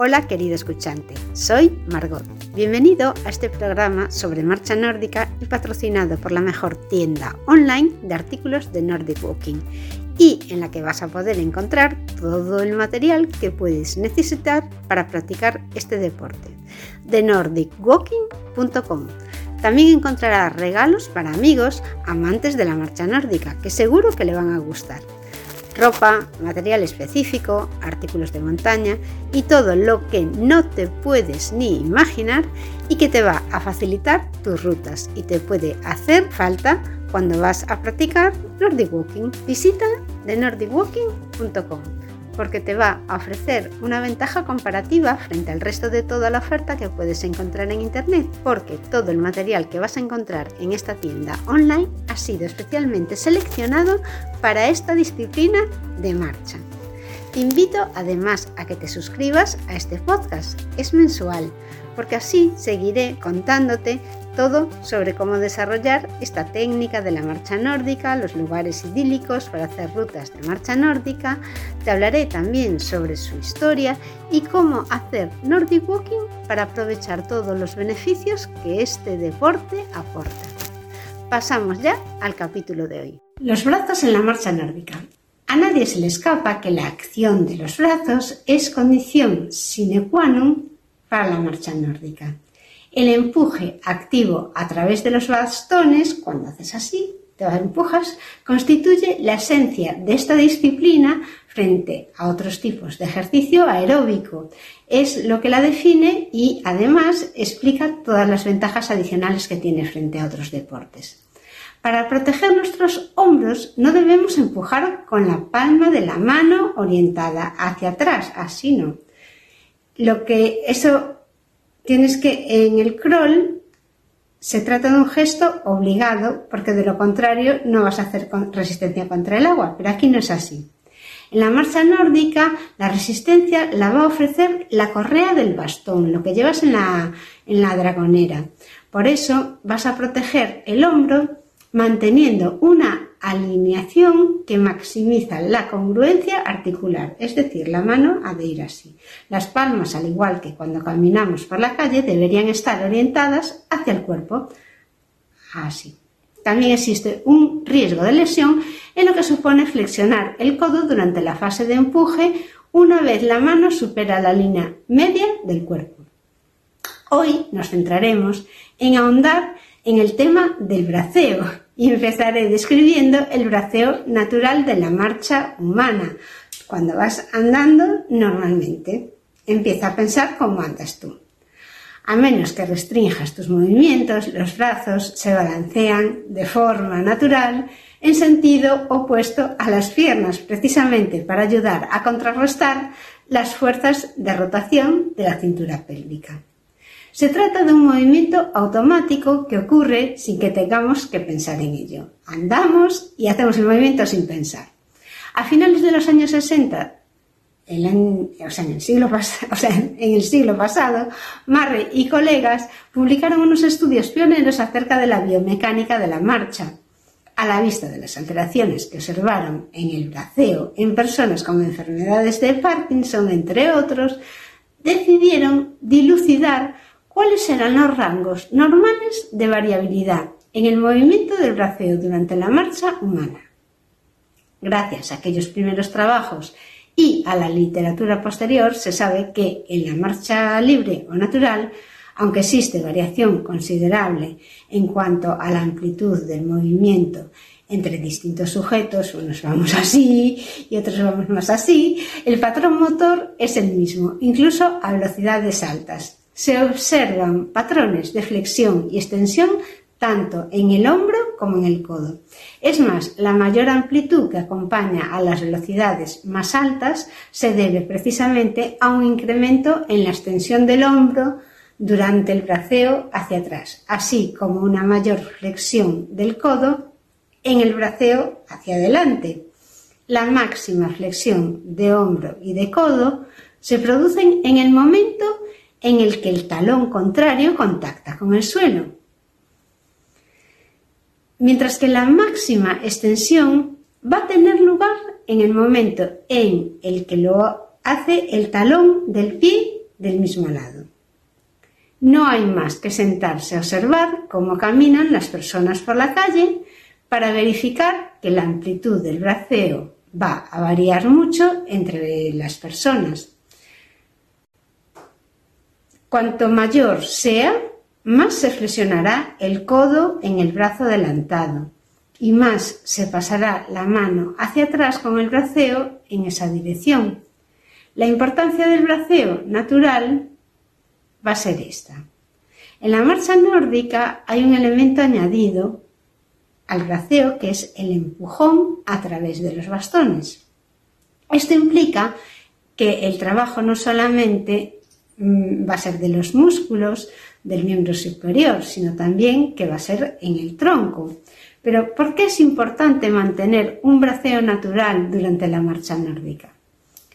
Hola querido escuchante, soy Margot. Bienvenido a este programa sobre marcha nórdica y patrocinado por la mejor tienda online de artículos de Nordic Walking y en la que vas a poder encontrar todo el material que puedes necesitar para practicar este deporte. De nordicwalking.com. También encontrarás regalos para amigos amantes de la marcha nórdica que seguro que le van a gustar ropa, material específico, artículos de montaña y todo lo que no te puedes ni imaginar y que te va a facilitar tus rutas y te puede hacer falta cuando vas a practicar Nordic Walking. Visita de nordicwalking.com porque te va a ofrecer una ventaja comparativa frente al resto de toda la oferta que puedes encontrar en Internet, porque todo el material que vas a encontrar en esta tienda online ha sido especialmente seleccionado para esta disciplina de marcha. Te invito además a que te suscribas a este podcast, es mensual, porque así seguiré contándote todo sobre cómo desarrollar esta técnica de la marcha nórdica, los lugares idílicos para hacer rutas de marcha nórdica. Te hablaré también sobre su historia y cómo hacer Nordic Walking para aprovechar todos los beneficios que este deporte aporta. Pasamos ya al capítulo de hoy. Los brazos en la marcha nórdica. A nadie se le escapa que la acción de los brazos es condición sine qua non para la marcha nórdica. El empuje activo a través de los bastones, cuando haces así, te empujas, constituye la esencia de esta disciplina frente a otros tipos de ejercicio aeróbico. Es lo que la define y además explica todas las ventajas adicionales que tiene frente a otros deportes. Para proteger nuestros hombros no debemos empujar con la palma de la mano orientada hacia atrás, así no. Lo que eso tienes que en el crawl se trata de un gesto obligado porque de lo contrario no vas a hacer resistencia contra el agua, pero aquí no es así. En la marcha nórdica la resistencia la va a ofrecer la correa del bastón, lo que llevas en la, en la dragonera. Por eso vas a proteger el hombro manteniendo una alineación que maximiza la congruencia articular, es decir, la mano ha de ir así. Las palmas, al igual que cuando caminamos por la calle, deberían estar orientadas hacia el cuerpo, así. También existe un riesgo de lesión en lo que supone flexionar el codo durante la fase de empuje una vez la mano supera la línea media del cuerpo. Hoy nos centraremos en ahondar en el tema del braceo, y empezaré describiendo el braceo natural de la marcha humana, cuando vas andando normalmente. Empieza a pensar cómo andas tú. A menos que restrinjas tus movimientos, los brazos se balancean de forma natural en sentido opuesto a las piernas, precisamente para ayudar a contrarrestar las fuerzas de rotación de la cintura pélvica. Se trata de un movimiento automático que ocurre sin que tengamos que pensar en ello. Andamos y hacemos el movimiento sin pensar. A finales de los años 60, o sea, en el siglo, en el siglo pasado, Marre y colegas publicaron unos estudios pioneros acerca de la biomecánica de la marcha. A la vista de las alteraciones que observaron en el braceo en personas con enfermedades de Parkinson, entre otros, decidieron dilucidar cuáles eran los rangos normales de variabilidad en el movimiento del braceo durante la marcha humana. Gracias a aquellos primeros trabajos y a la literatura posterior se sabe que en la marcha libre o natural, aunque existe variación considerable en cuanto a la amplitud del movimiento entre distintos sujetos, unos vamos así y otros vamos más así, el patrón motor es el mismo, incluso a velocidades altas, se observan patrones de flexión y extensión tanto en el hombro como en el codo. Es más, la mayor amplitud que acompaña a las velocidades más altas se debe precisamente a un incremento en la extensión del hombro durante el braceo hacia atrás, así como una mayor flexión del codo en el braceo hacia adelante. La máxima flexión de hombro y de codo se producen en el momento en el que el talón contrario contacta con el suelo. Mientras que la máxima extensión va a tener lugar en el momento en el que lo hace el talón del pie del mismo lado. No hay más que sentarse a observar cómo caminan las personas por la calle para verificar que la amplitud del braceo va a variar mucho entre las personas. Cuanto mayor sea, más se flexionará el codo en el brazo adelantado y más se pasará la mano hacia atrás con el braceo en esa dirección. La importancia del braceo natural va a ser esta. En la marcha nórdica hay un elemento añadido al braceo que es el empujón a través de los bastones. Esto implica que el trabajo no solamente va a ser de los músculos del miembro superior, sino también que va a ser en el tronco. Pero ¿por qué es importante mantener un braceo natural durante la marcha nórdica?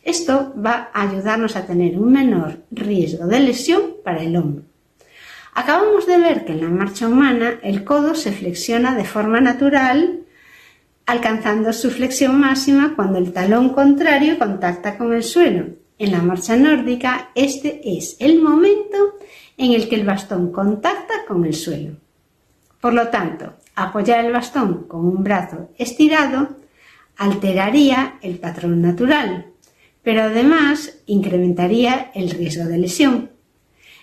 Esto va a ayudarnos a tener un menor riesgo de lesión para el hombro. Acabamos de ver que en la marcha humana el codo se flexiona de forma natural, alcanzando su flexión máxima cuando el talón contrario contacta con el suelo. En la marcha nórdica este es el momento en el que el bastón contacta con el suelo. Por lo tanto, apoyar el bastón con un brazo estirado alteraría el patrón natural, pero además incrementaría el riesgo de lesión.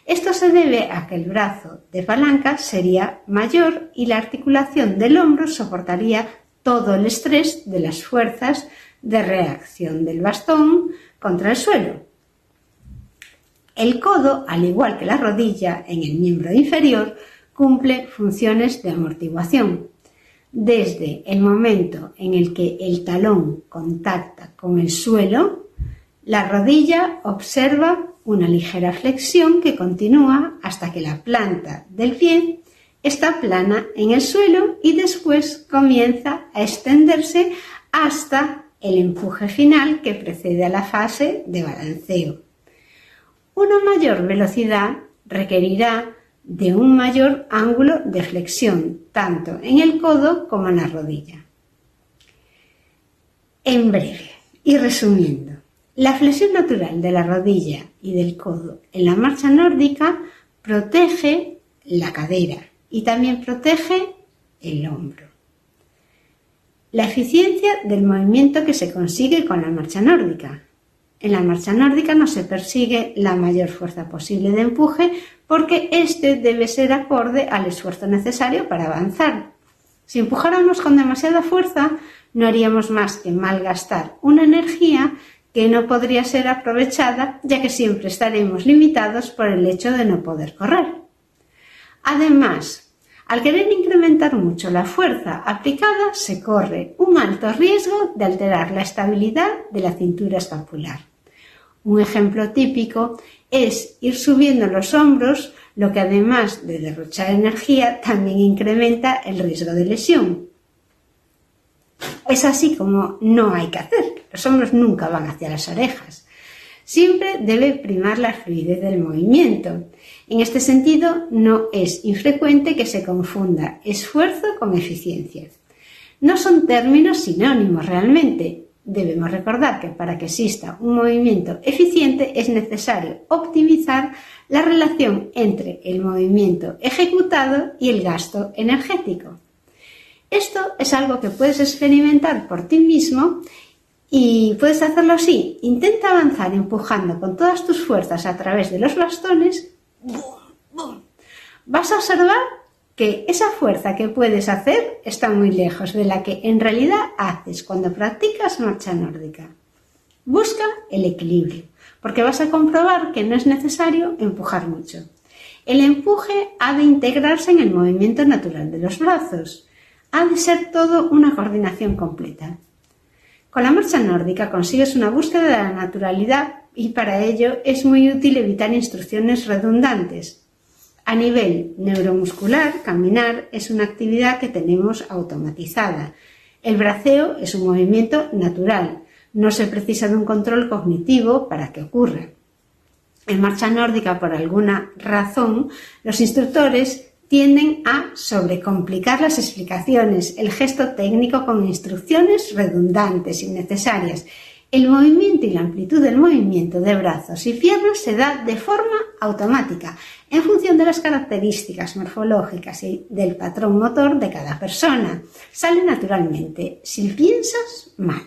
Esto se debe a que el brazo de palanca sería mayor y la articulación del hombro soportaría todo el estrés de las fuerzas de reacción del bastón contra el suelo. El codo, al igual que la rodilla en el miembro inferior, cumple funciones de amortiguación. Desde el momento en el que el talón contacta con el suelo, la rodilla observa una ligera flexión que continúa hasta que la planta del pie está plana en el suelo y después comienza a extenderse hasta el empuje final que precede a la fase de balanceo. Una mayor velocidad requerirá de un mayor ángulo de flexión, tanto en el codo como en la rodilla. En breve y resumiendo, la flexión natural de la rodilla y del codo en la marcha nórdica protege la cadera y también protege el hombro. La eficiencia del movimiento que se consigue con la marcha nórdica. En la marcha nórdica no se persigue la mayor fuerza posible de empuje porque éste debe ser acorde al esfuerzo necesario para avanzar. Si empujáramos con demasiada fuerza, no haríamos más que malgastar una energía que no podría ser aprovechada ya que siempre estaremos limitados por el hecho de no poder correr. Además, al querer incrementar mucho la fuerza aplicada, se corre un alto riesgo de alterar la estabilidad de la cintura escapular. Un ejemplo típico es ir subiendo los hombros, lo que además de derrochar energía también incrementa el riesgo de lesión. Es así como no hay que hacer. Los hombros nunca van hacia las orejas. Siempre debe primar la fluidez del movimiento. En este sentido, no es infrecuente que se confunda esfuerzo con eficiencia. No son términos sinónimos realmente. Debemos recordar que para que exista un movimiento eficiente es necesario optimizar la relación entre el movimiento ejecutado y el gasto energético. Esto es algo que puedes experimentar por ti mismo y puedes hacerlo así. Intenta avanzar empujando con todas tus fuerzas a través de los bastones. Vas a observar que esa fuerza que puedes hacer está muy lejos de la que en realidad haces cuando practicas marcha nórdica. Busca el equilibrio, porque vas a comprobar que no es necesario empujar mucho. El empuje ha de integrarse en el movimiento natural de los brazos ha de ser todo una coordinación completa. Con la marcha nórdica consigues una búsqueda de la naturalidad y para ello es muy útil evitar instrucciones redundantes. A nivel neuromuscular, caminar es una actividad que tenemos automatizada. El braceo es un movimiento natural. No se precisa de un control cognitivo para que ocurra. En marcha nórdica, por alguna razón, los instructores tienden a sobrecomplicar las explicaciones, el gesto técnico con instrucciones redundantes, innecesarias, El movimiento y la amplitud del movimiento de brazos y piernas se da de forma automática en función de las características morfológicas y del patrón motor de cada persona. Sale naturalmente, si piensas mal.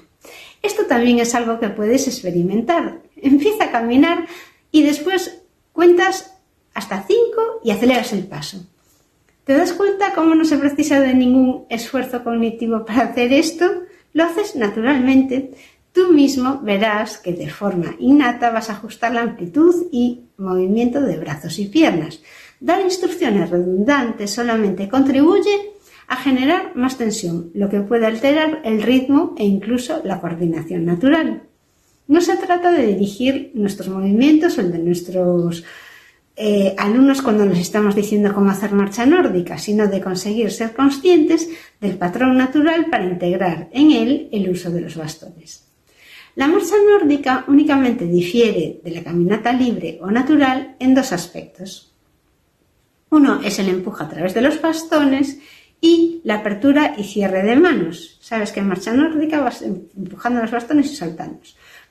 Esto también es algo que puedes experimentar. Empieza a caminar y después cuentas hasta 5 y aceleras el paso. ¿Te das cuenta cómo no se precisa de ningún esfuerzo cognitivo para hacer esto? Lo haces naturalmente. Tú mismo verás que de forma innata vas a ajustar la amplitud y movimiento de brazos y piernas. Dar instrucciones redundantes solamente contribuye a generar más tensión, lo que puede alterar el ritmo e incluso la coordinación natural. No se trata de dirigir nuestros movimientos o el de nuestros eh, alumnos cuando les estamos diciendo cómo hacer marcha nórdica, sino de conseguir ser conscientes del patrón natural para integrar en él el uso de los bastones. La marcha nórdica únicamente difiere de la caminata libre o natural en dos aspectos. Uno es el empuje a través de los bastones y la apertura y cierre de manos. Sabes que en marcha nórdica vas empujando los bastones y saltando.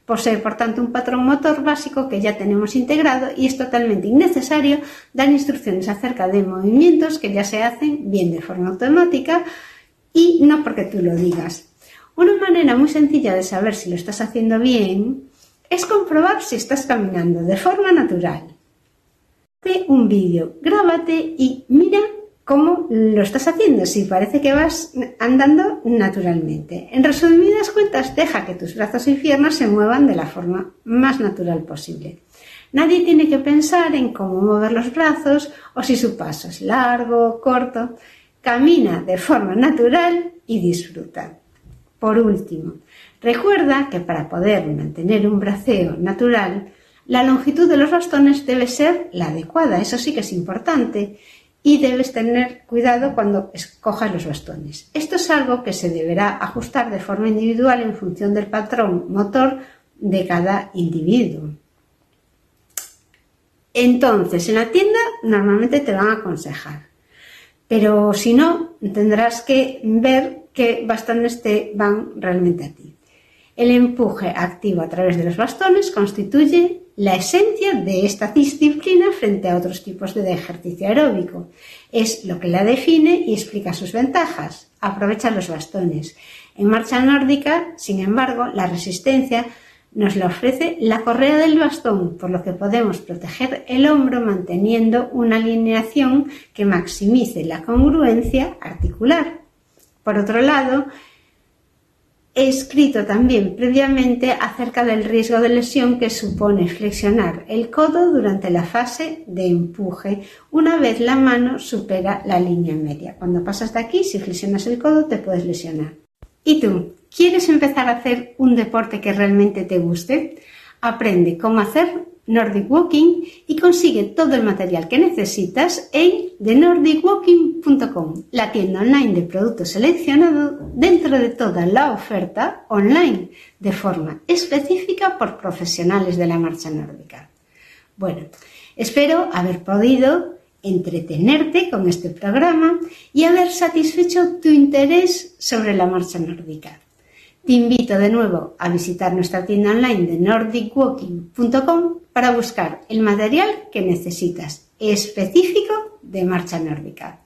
Posee, por tanto, un patrón motor básico que ya tenemos integrado y es totalmente innecesario dar instrucciones acerca de movimientos que ya se hacen bien de forma automática y no porque tú lo digas. Una manera muy sencilla de saber si lo estás haciendo bien es comprobar si estás caminando de forma natural. Hazte un vídeo, grábate y mira cómo lo estás haciendo, si parece que vas andando naturalmente. En resumidas cuentas, deja que tus brazos y piernas se muevan de la forma más natural posible. Nadie tiene que pensar en cómo mover los brazos o si su paso es largo o corto. Camina de forma natural y disfruta. Por último, recuerda que para poder mantener un braceo natural, la longitud de los bastones debe ser la adecuada, eso sí que es importante, y debes tener cuidado cuando escojas los bastones. Esto es algo que se deberá ajustar de forma individual en función del patrón motor de cada individuo. Entonces, en la tienda normalmente te van a aconsejar, pero si no, tendrás que ver qué bastones te van realmente a ti. El empuje activo a través de los bastones constituye la esencia de esta disciplina frente a otros tipos de ejercicio aeróbico. Es lo que la define y explica sus ventajas. Aprovecha los bastones. En marcha nórdica, sin embargo, la resistencia nos la ofrece la correa del bastón, por lo que podemos proteger el hombro manteniendo una alineación que maximice la congruencia articular. Por otro lado, he escrito también previamente acerca del riesgo de lesión que supone flexionar el codo durante la fase de empuje una vez la mano supera la línea media. Cuando pasas de aquí, si flexionas el codo, te puedes lesionar. ¿Y tú? ¿Quieres empezar a hacer un deporte que realmente te guste? Aprende cómo hacer Nordic Walking y consigue todo el material que necesitas en thenordicwalking.com, la tienda online de productos seleccionados dentro de toda la oferta online de forma específica por profesionales de la marcha nórdica. Bueno, espero haber podido entretenerte con este programa y haber satisfecho tu interés sobre la marcha nórdica. Te invito de nuevo a visitar nuestra tienda online de nordicwalking.com para buscar el material que necesitas específico de marcha nórdica.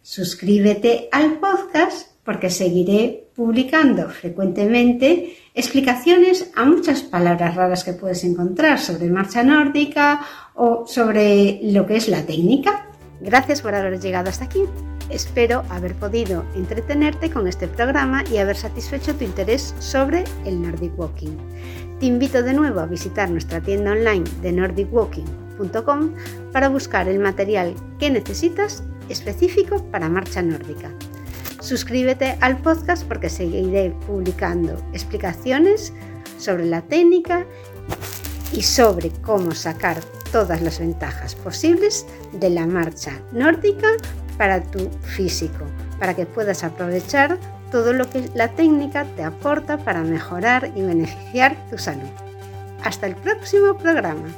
Suscríbete al podcast porque seguiré publicando frecuentemente explicaciones a muchas palabras raras que puedes encontrar sobre marcha nórdica o sobre lo que es la técnica. Gracias por haber llegado hasta aquí. Espero haber podido entretenerte con este programa y haber satisfecho tu interés sobre el Nordic Walking. Te invito de nuevo a visitar nuestra tienda online de nordicwalking.com para buscar el material que necesitas específico para marcha nórdica. Suscríbete al podcast porque seguiré publicando explicaciones sobre la técnica y sobre cómo sacar todas las ventajas posibles de la marcha nórdica para tu físico, para que puedas aprovechar todo lo que la técnica te aporta para mejorar y beneficiar tu salud. Hasta el próximo programa.